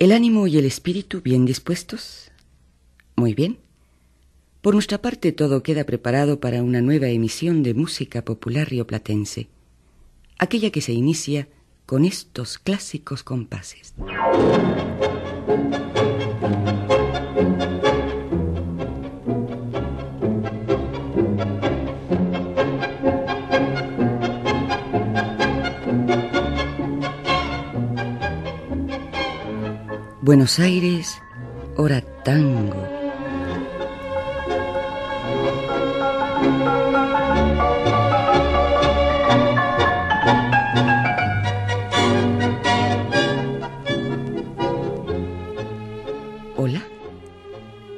¿El ánimo y el espíritu bien dispuestos? Muy bien. Por nuestra parte todo queda preparado para una nueva emisión de música popular rioplatense, aquella que se inicia con estos clásicos compases. Buenos Aires, hora tango. Hola.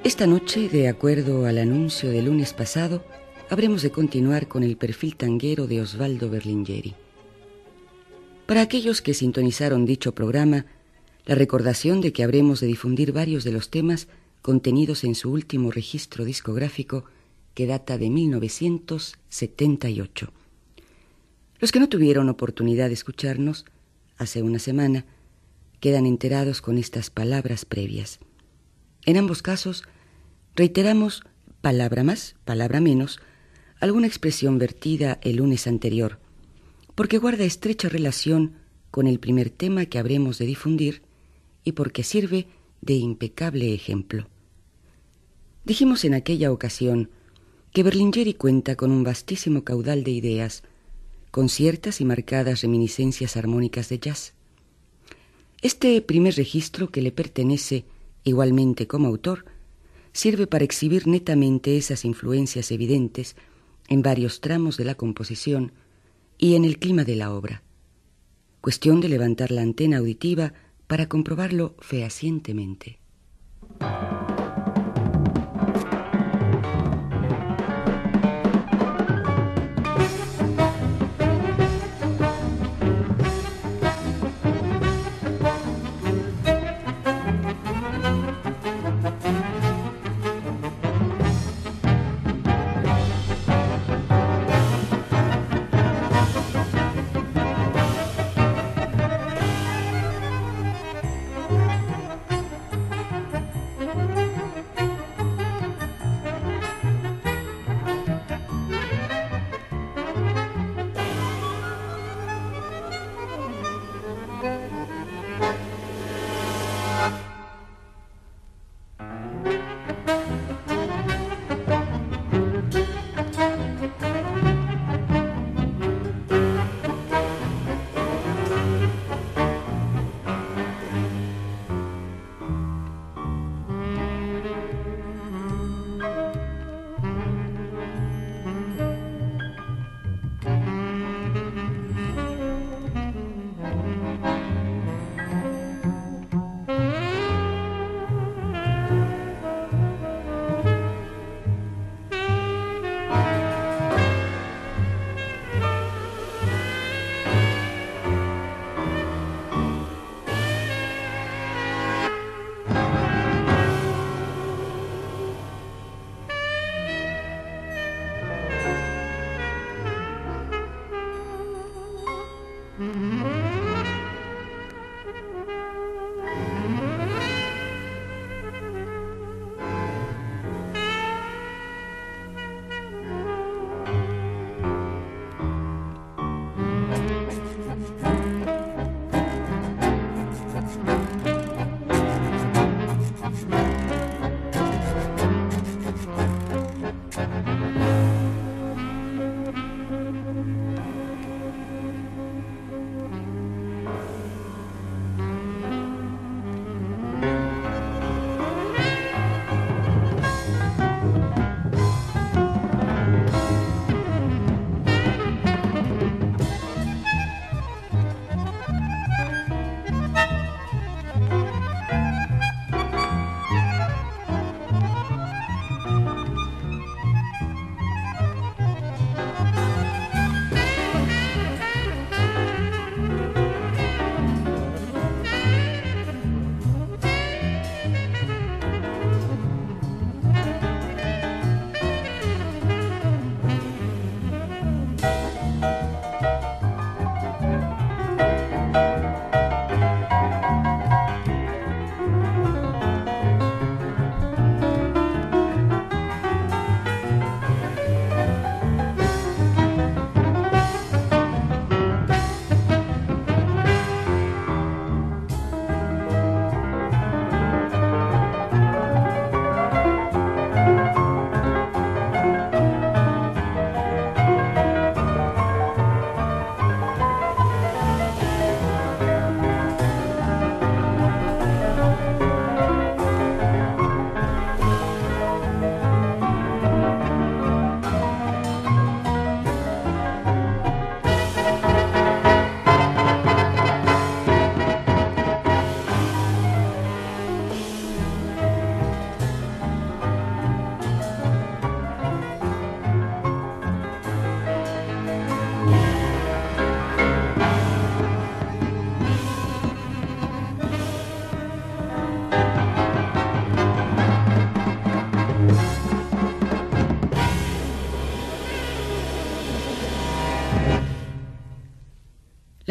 Esta noche, de acuerdo al anuncio del lunes pasado, habremos de continuar con el perfil tanguero de Osvaldo Berlingeri. Para aquellos que sintonizaron dicho programa, la recordación de que habremos de difundir varios de los temas contenidos en su último registro discográfico que data de 1978. Los que no tuvieron oportunidad de escucharnos hace una semana quedan enterados con estas palabras previas. En ambos casos, reiteramos, palabra más, palabra menos, alguna expresión vertida el lunes anterior, porque guarda estrecha relación con el primer tema que habremos de difundir y porque sirve de impecable ejemplo. Dijimos en aquella ocasión que Berlingeri cuenta con un vastísimo caudal de ideas, con ciertas y marcadas reminiscencias armónicas de jazz. Este primer registro que le pertenece igualmente como autor sirve para exhibir netamente esas influencias evidentes en varios tramos de la composición y en el clima de la obra. Cuestión de levantar la antena auditiva para comprobarlo fehacientemente.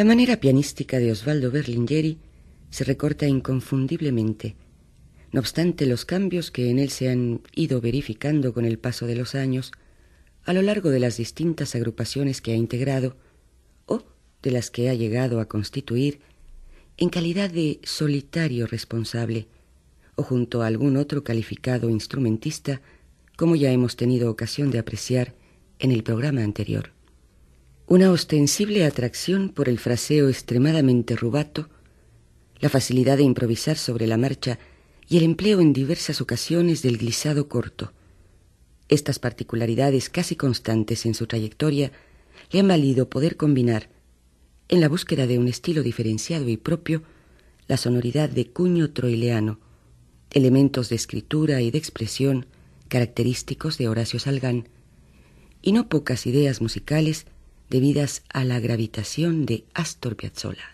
La manera pianística de Osvaldo Berlingeri se recorta inconfundiblemente. No obstante los cambios que en él se han ido verificando con el paso de los años, a lo largo de las distintas agrupaciones que ha integrado, o de las que ha llegado a constituir, en calidad de solitario responsable, o junto a algún otro calificado instrumentista, como ya hemos tenido ocasión de apreciar en el programa anterior. Una ostensible atracción por el fraseo extremadamente rubato, la facilidad de improvisar sobre la marcha y el empleo en diversas ocasiones del glisado corto. Estas particularidades casi constantes en su trayectoria le han valido poder combinar, en la búsqueda de un estilo diferenciado y propio, la sonoridad de cuño troileano, elementos de escritura y de expresión característicos de Horacio Salgán, y no pocas ideas musicales debidas a la gravitación de Astor Piazzolla.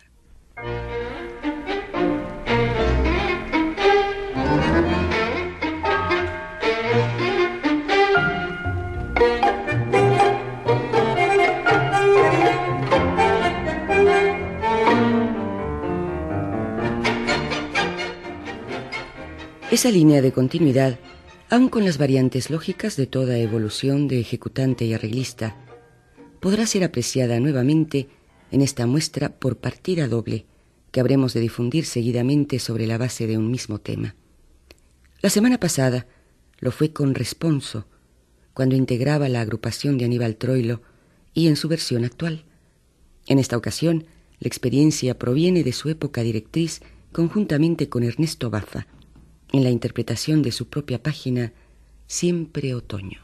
Esa línea de continuidad, aun con las variantes lógicas de toda evolución de ejecutante y arreglista, podrá ser apreciada nuevamente en esta muestra por partida doble que habremos de difundir seguidamente sobre la base de un mismo tema. La semana pasada lo fue con Responso, cuando integraba la agrupación de Aníbal Troilo y en su versión actual. En esta ocasión, la experiencia proviene de su época directriz conjuntamente con Ernesto Baza, en la interpretación de su propia página Siempre Otoño.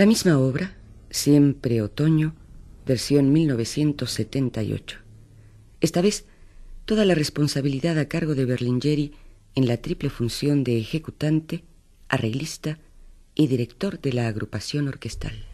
La misma obra, Siempre Otoño, versión 1978. Esta vez, toda la responsabilidad a cargo de Berlingeri en la triple función de ejecutante, arreglista y director de la agrupación orquestal.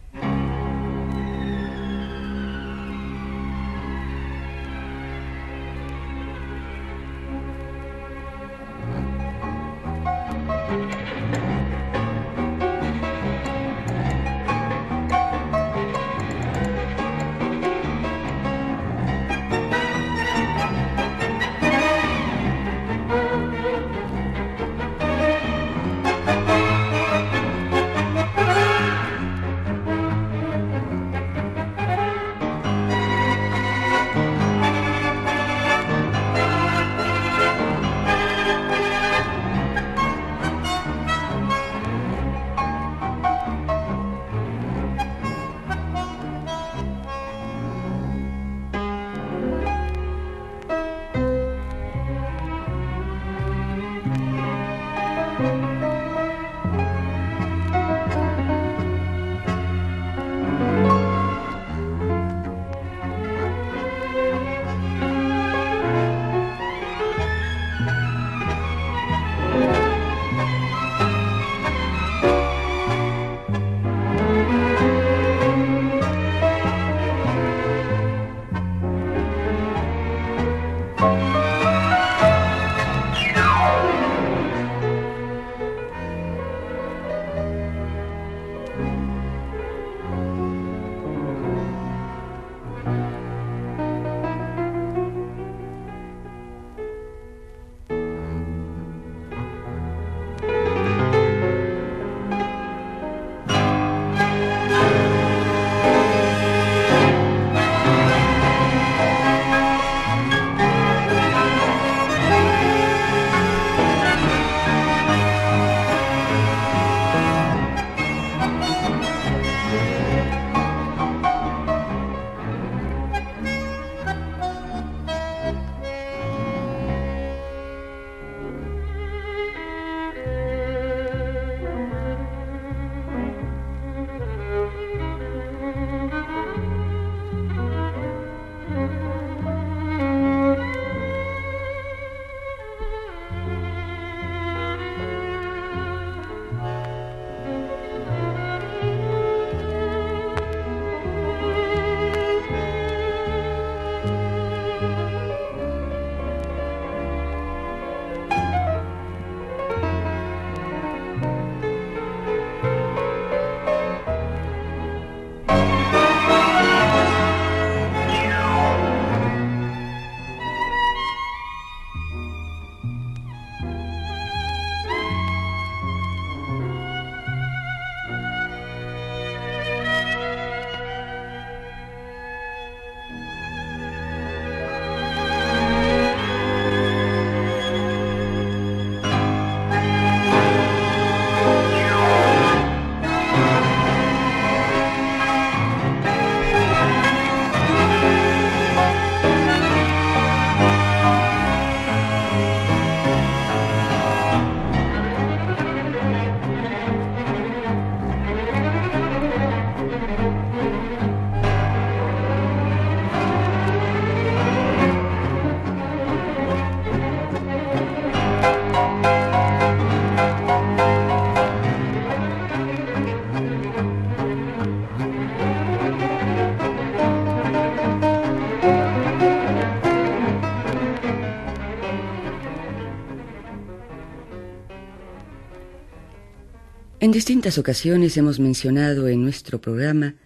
En distintas ocasiones hemos mencionado en nuestro programa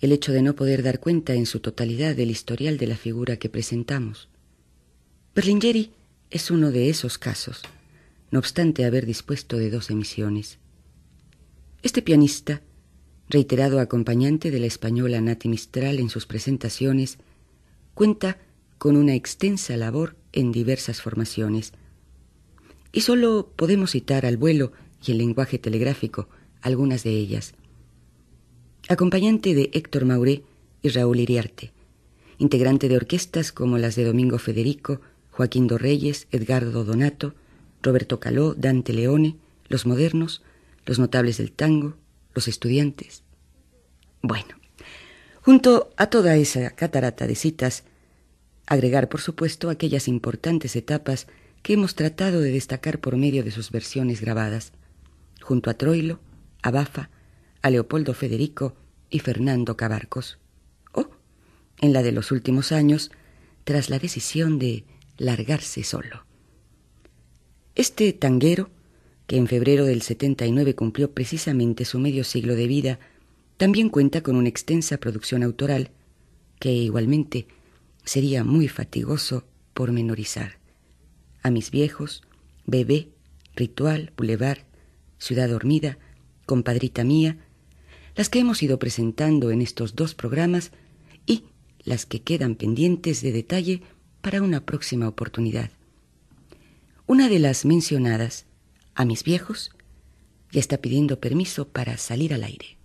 el hecho de no poder dar cuenta en su totalidad del historial de la figura que presentamos. Berlingeri es uno de esos casos, no obstante haber dispuesto de dos emisiones. Este pianista, reiterado acompañante de la española Nati Mistral en sus presentaciones, cuenta con una extensa labor en diversas formaciones. Y solo podemos citar al vuelo y el lenguaje telegráfico, algunas de ellas. Acompañante de Héctor Mauré y Raúl Iriarte, integrante de orquestas como las de Domingo Federico, Joaquín Dorreyes, Edgardo Donato, Roberto Caló, Dante Leone, los modernos, los notables del tango, los estudiantes, Bueno, junto a toda esa catarata de citas, agregar, por supuesto, aquellas importantes etapas que hemos tratado de destacar por medio de sus versiones grabadas, junto a Troilo, a Bafa, a Leopoldo Federico y Fernando Cabarcos, o, en la de los últimos años, tras la decisión de largarse solo. Este tanguero, que en febrero del 79 cumplió precisamente su medio siglo de vida, también cuenta con una extensa producción autoral que igualmente sería muy fatigoso pormenorizar. A mis viejos, Bebé, Ritual, Boulevard, Ciudad Dormida, Compadrita Mía, las que hemos ido presentando en estos dos programas y las que quedan pendientes de detalle para una próxima oportunidad. Una de las mencionadas, a mis viejos, ya está pidiendo permiso para salir al aire.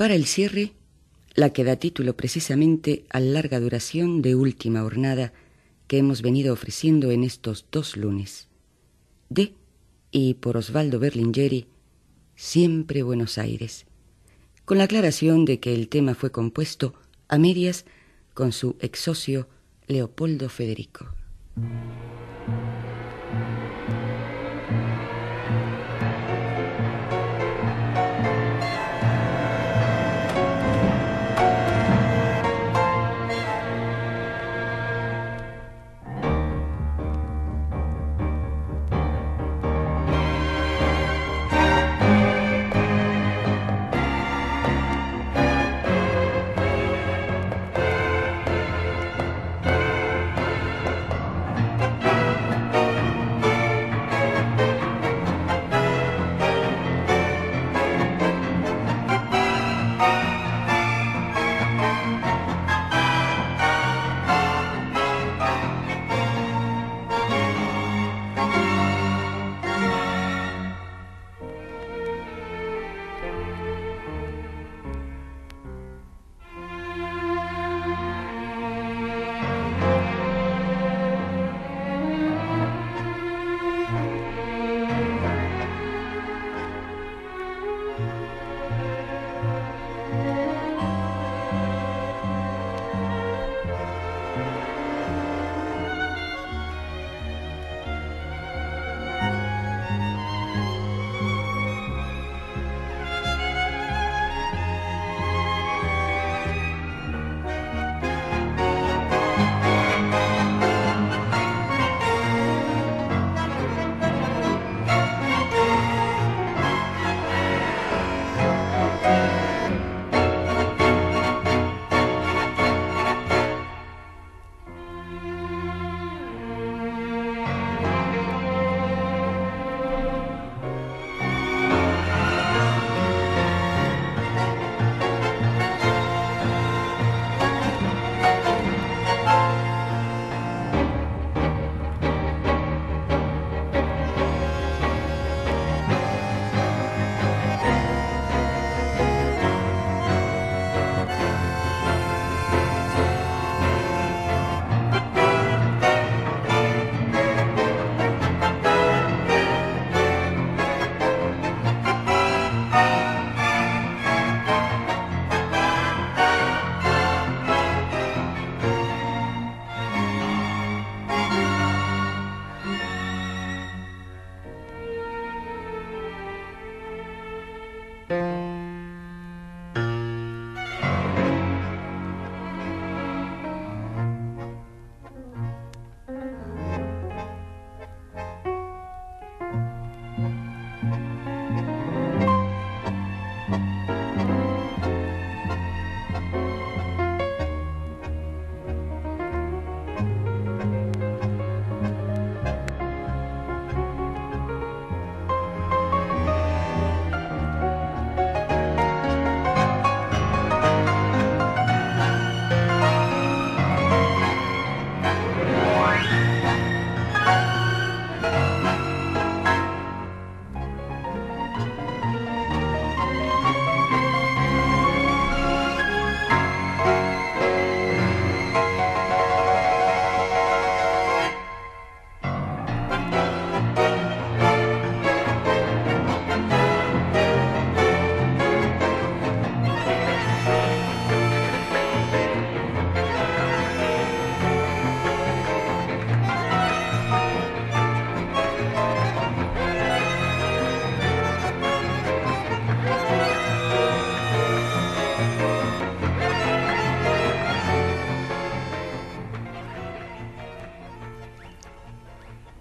Para el cierre, la que da título precisamente a la larga duración de última hornada que hemos venido ofreciendo en estos dos lunes. De y por Osvaldo Berlingeri, Siempre Buenos Aires, con la aclaración de que el tema fue compuesto a medias con su ex socio Leopoldo Federico.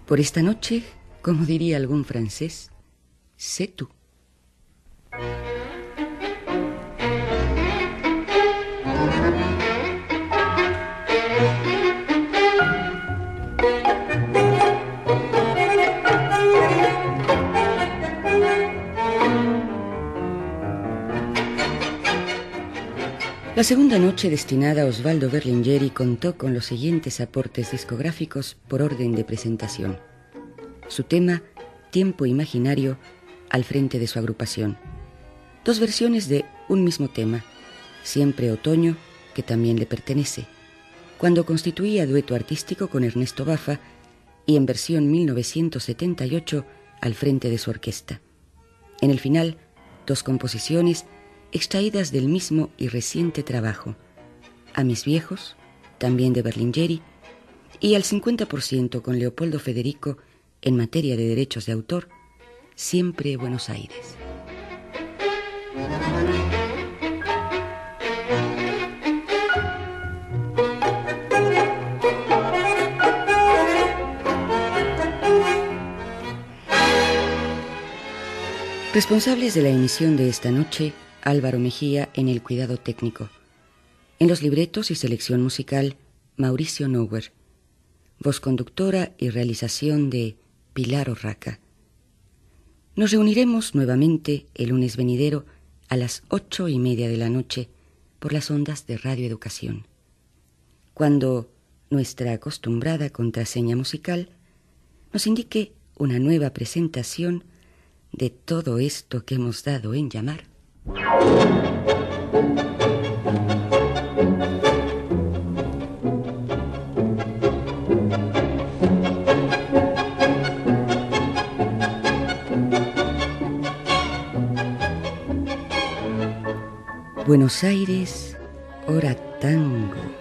Por esta noche, como diría algún francés, sé tú. La segunda noche destinada a Osvaldo Berlingeri contó con los siguientes aportes discográficos por orden de presentación. Su tema, Tiempo Imaginario, al frente de su agrupación. Dos versiones de un mismo tema, Siempre Otoño, que también le pertenece, cuando constituía dueto artístico con Ernesto Bafa y en versión 1978 al frente de su orquesta. En el final, dos composiciones extraídas del mismo y reciente trabajo, a mis viejos, también de Berlingeri, y al 50% con Leopoldo Federico en materia de derechos de autor, siempre Buenos Aires. Responsables de la emisión de esta noche, Álvaro Mejía en el cuidado técnico. En los libretos y selección musical, Mauricio Nower. Voz conductora y realización de Pilar Orraca. Nos reuniremos nuevamente el lunes venidero a las ocho y media de la noche por las ondas de Radio Educación, cuando nuestra acostumbrada contraseña musical nos indique una nueva presentación de todo esto que hemos dado en llamar Buenos Aires, hora tango.